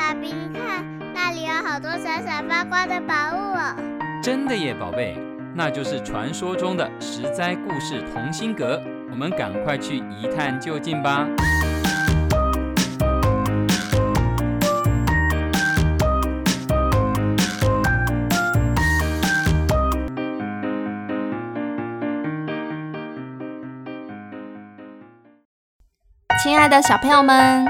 爸比，你看那里有好多闪闪发光的宝物哦！真的耶，宝贝，那就是传说中的十灾故事同心阁。我们赶快去一探究竟吧！亲爱的小朋友们，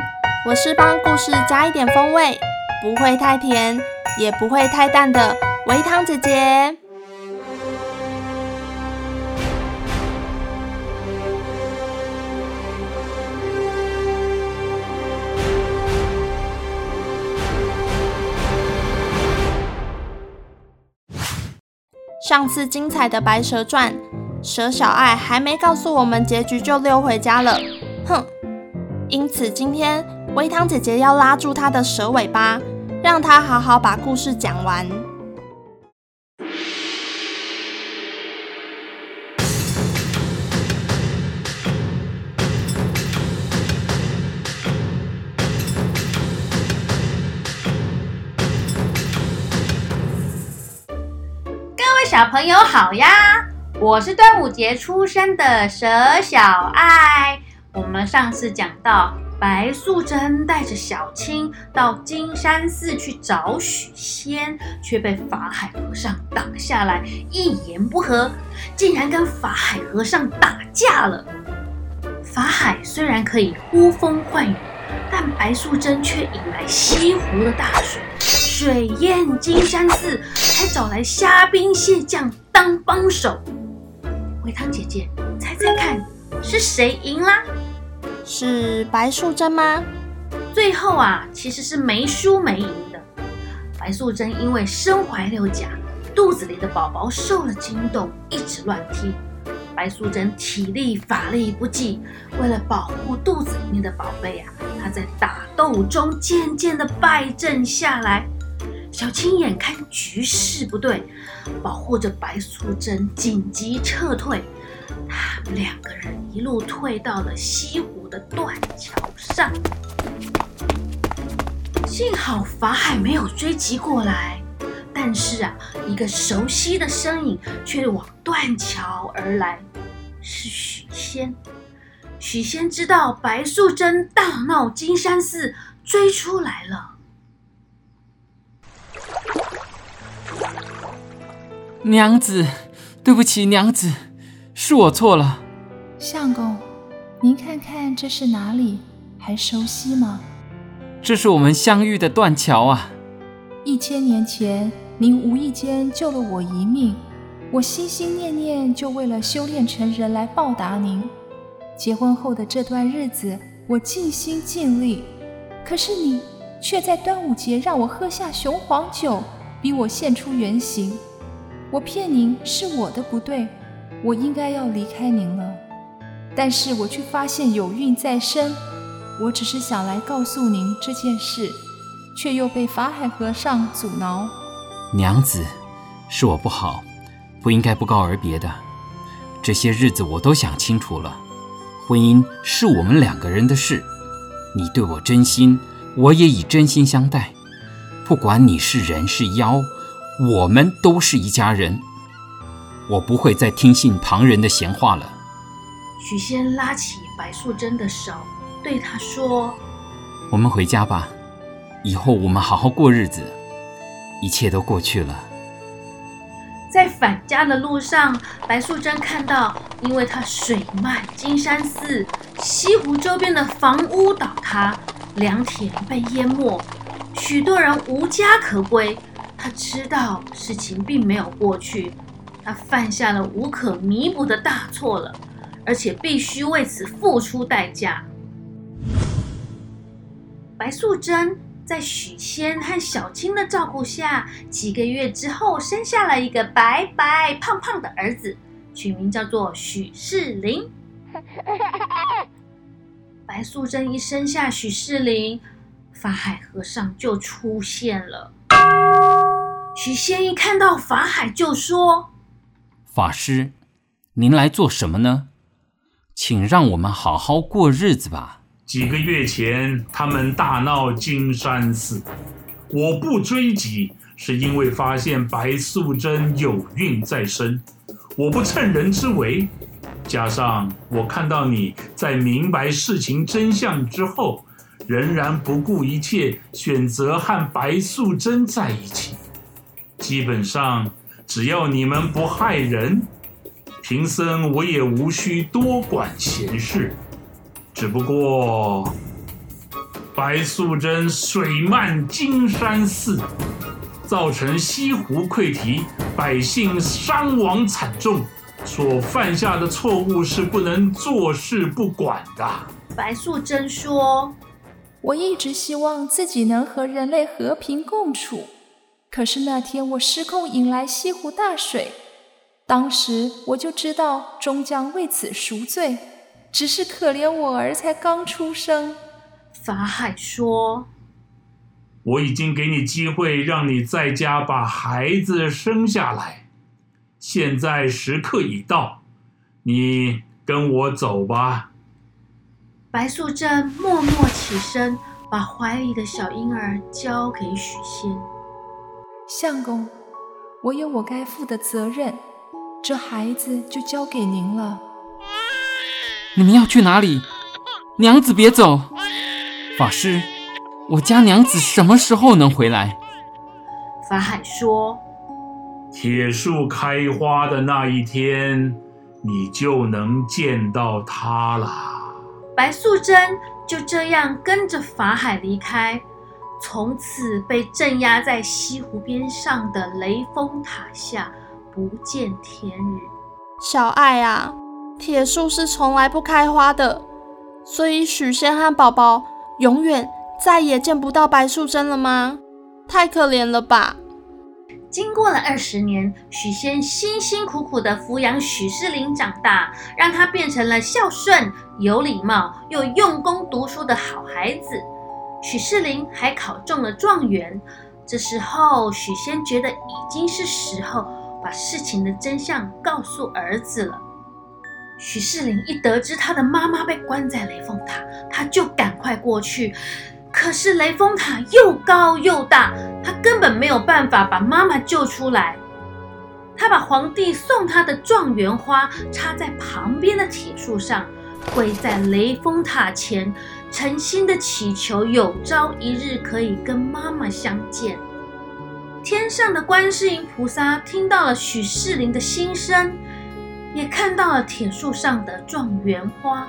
我是帮故事加一点风味，不会太甜，也不会太淡的微糖姐姐。上次精彩的《白蛇传》，蛇小爱还没告诉我们结局就溜回家了，哼！因此今天微糖姐姐要拉住她的蛇尾巴，让她好好把故事讲完。各位小朋友好呀，我是端午节出生的蛇小爱。我们上次讲到，白素贞带着小青到金山寺去找许仙，却被法海和尚挡下来，一言不合，竟然跟法海和尚打架了。法海虽然可以呼风唤雨，但白素贞却引来西湖的大水。水淹金山寺，还找来虾兵蟹将当帮手。微糖姐姐，猜猜看，是谁赢啦？是白素贞吗？最后啊，其实是没输没赢的。白素贞因为身怀六甲，肚子里的宝宝受了惊动，一直乱踢。白素贞体力法力不济，为了保护肚子里面的宝贝啊，她在打斗中渐渐的败阵下来。小青眼看局势不对，保护着白素贞紧急撤退。他们两个人一路退到了西湖的断桥上。幸好法海没有追击过来，但是啊，一个熟悉的身影却往断桥而来，是许仙。许仙知道白素贞大闹金山寺，追出来了。娘子，对不起，娘子，是我错了。相公，您看看这是哪里？还熟悉吗？这是我们相遇的断桥啊！一千年前，您无意间救了我一命，我心心念念就为了修炼成人来报答您。结婚后的这段日子，我尽心尽力，可是你却在端午节让我喝下雄黄酒，逼我现出原形。我骗您是我的不对，我应该要离开您了，但是我却发现有孕在身。我只是想来告诉您这件事，却又被法海和尚阻挠。娘子，是我不好，不应该不告而别的。这些日子我都想清楚了，婚姻是我们两个人的事。你对我真心，我也以真心相待。不管你是人是妖。我们都是一家人，我不会再听信旁人的闲话了。许仙拉起白素贞的手，对她说：“我们回家吧，以后我们好好过日子，一切都过去了。”在返家的路上，白素贞看到，因为她水漫金山寺，西湖周边的房屋倒塌，良田被淹没，许多人无家可归。她知道事情并没有过去，他犯下了无可弥补的大错了，而且必须为此付出代价。白素贞在许仙和小青的照顾下，几个月之后生下了一个白白胖胖的儿子，取名叫做许仕林。白素贞一生下许仕林，法海和尚就出现了。许仙一看到法海，就说：“法师，您来做什么呢？请让我们好好过日子吧。”几个月前，他们大闹金山寺，我不追击，是因为发现白素贞有孕在身，我不趁人之危。加上我看到你在明白事情真相之后，仍然不顾一切选择和白素贞在一起。基本上，只要你们不害人，贫僧我也无需多管闲事。只不过，白素贞水漫金山寺，造成西湖溃堤，百姓伤亡惨重。所犯下的错误是不能坐视不管的。白素贞说：“我一直希望自己能和人类和平共处，可是那天我失控引来西湖大水，当时我就知道终将为此赎罪。只是可怜我儿才刚出生。”法海说：“我已经给你机会，让你在家把孩子生下来。”现在时刻已到，你跟我走吧。白素贞默默起身，把怀里的小婴儿交给许仙。相公，我有我该负的责任，这孩子就交给您了。你们要去哪里？娘子别走。法师，我家娘子什么时候能回来？法海说。铁树开花的那一天，你就能见到她了。白素贞就这样跟着法海离开，从此被镇压在西湖边上的雷峰塔下，不见天日。小爱啊，铁树是从来不开花的，所以许仙和宝宝永远再也见不到白素贞了吗？太可怜了吧！经过了二十年，许仙辛辛苦苦地抚养许仕林长大，让他变成了孝顺、有礼貌又用功读书的好孩子。许仕林还考中了状元。这时候，许仙觉得已经是时候把事情的真相告诉儿子了。许仕林一得知他的妈妈被关在雷峰塔，他就赶快过去。可是雷峰塔又高又大，他根本没有办法把妈妈救出来。他把皇帝送他的状元花插在旁边的铁树上，跪在雷峰塔前，诚心的祈求有朝一日可以跟妈妈相见。天上的观世音菩萨听到了许仕林的心声，也看到了铁树上的状元花。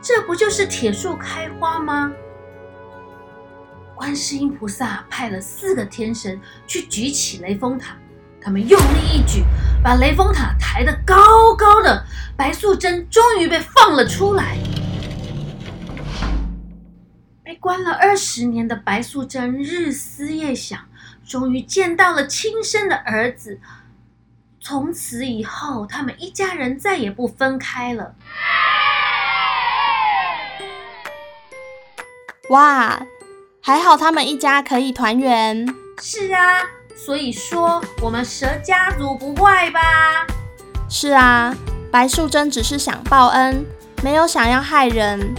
这不就是铁树开花吗？观世音菩萨派了四个天神去举起雷峰塔，他们用力一举，把雷峰塔抬得高高的。白素贞终于被放了出来。被关了二十年的白素贞日思夜想，终于见到了亲生的儿子。从此以后，他们一家人再也不分开了。哇！还好他们一家可以团圆。是啊，所以说我们蛇家族不坏吧？是啊，白素贞只是想报恩，没有想要害人，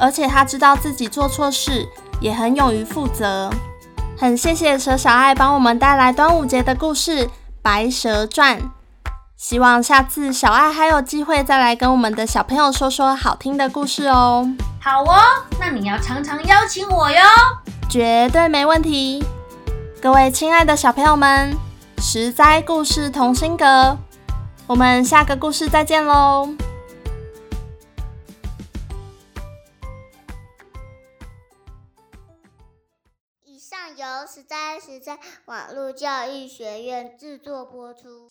而且她知道自己做错事，也很勇于负责。很谢谢蛇小爱帮我们带来端午节的故事《白蛇传》，希望下次小爱还有机会再来跟我们的小朋友说说好听的故事哦。好哦，那你要常常邀请我哟，绝对没问题。各位亲爱的小朋友们，十灾故事同心阁，我们下个故事再见喽。以上由十灾十灾网络教育学院制作播出。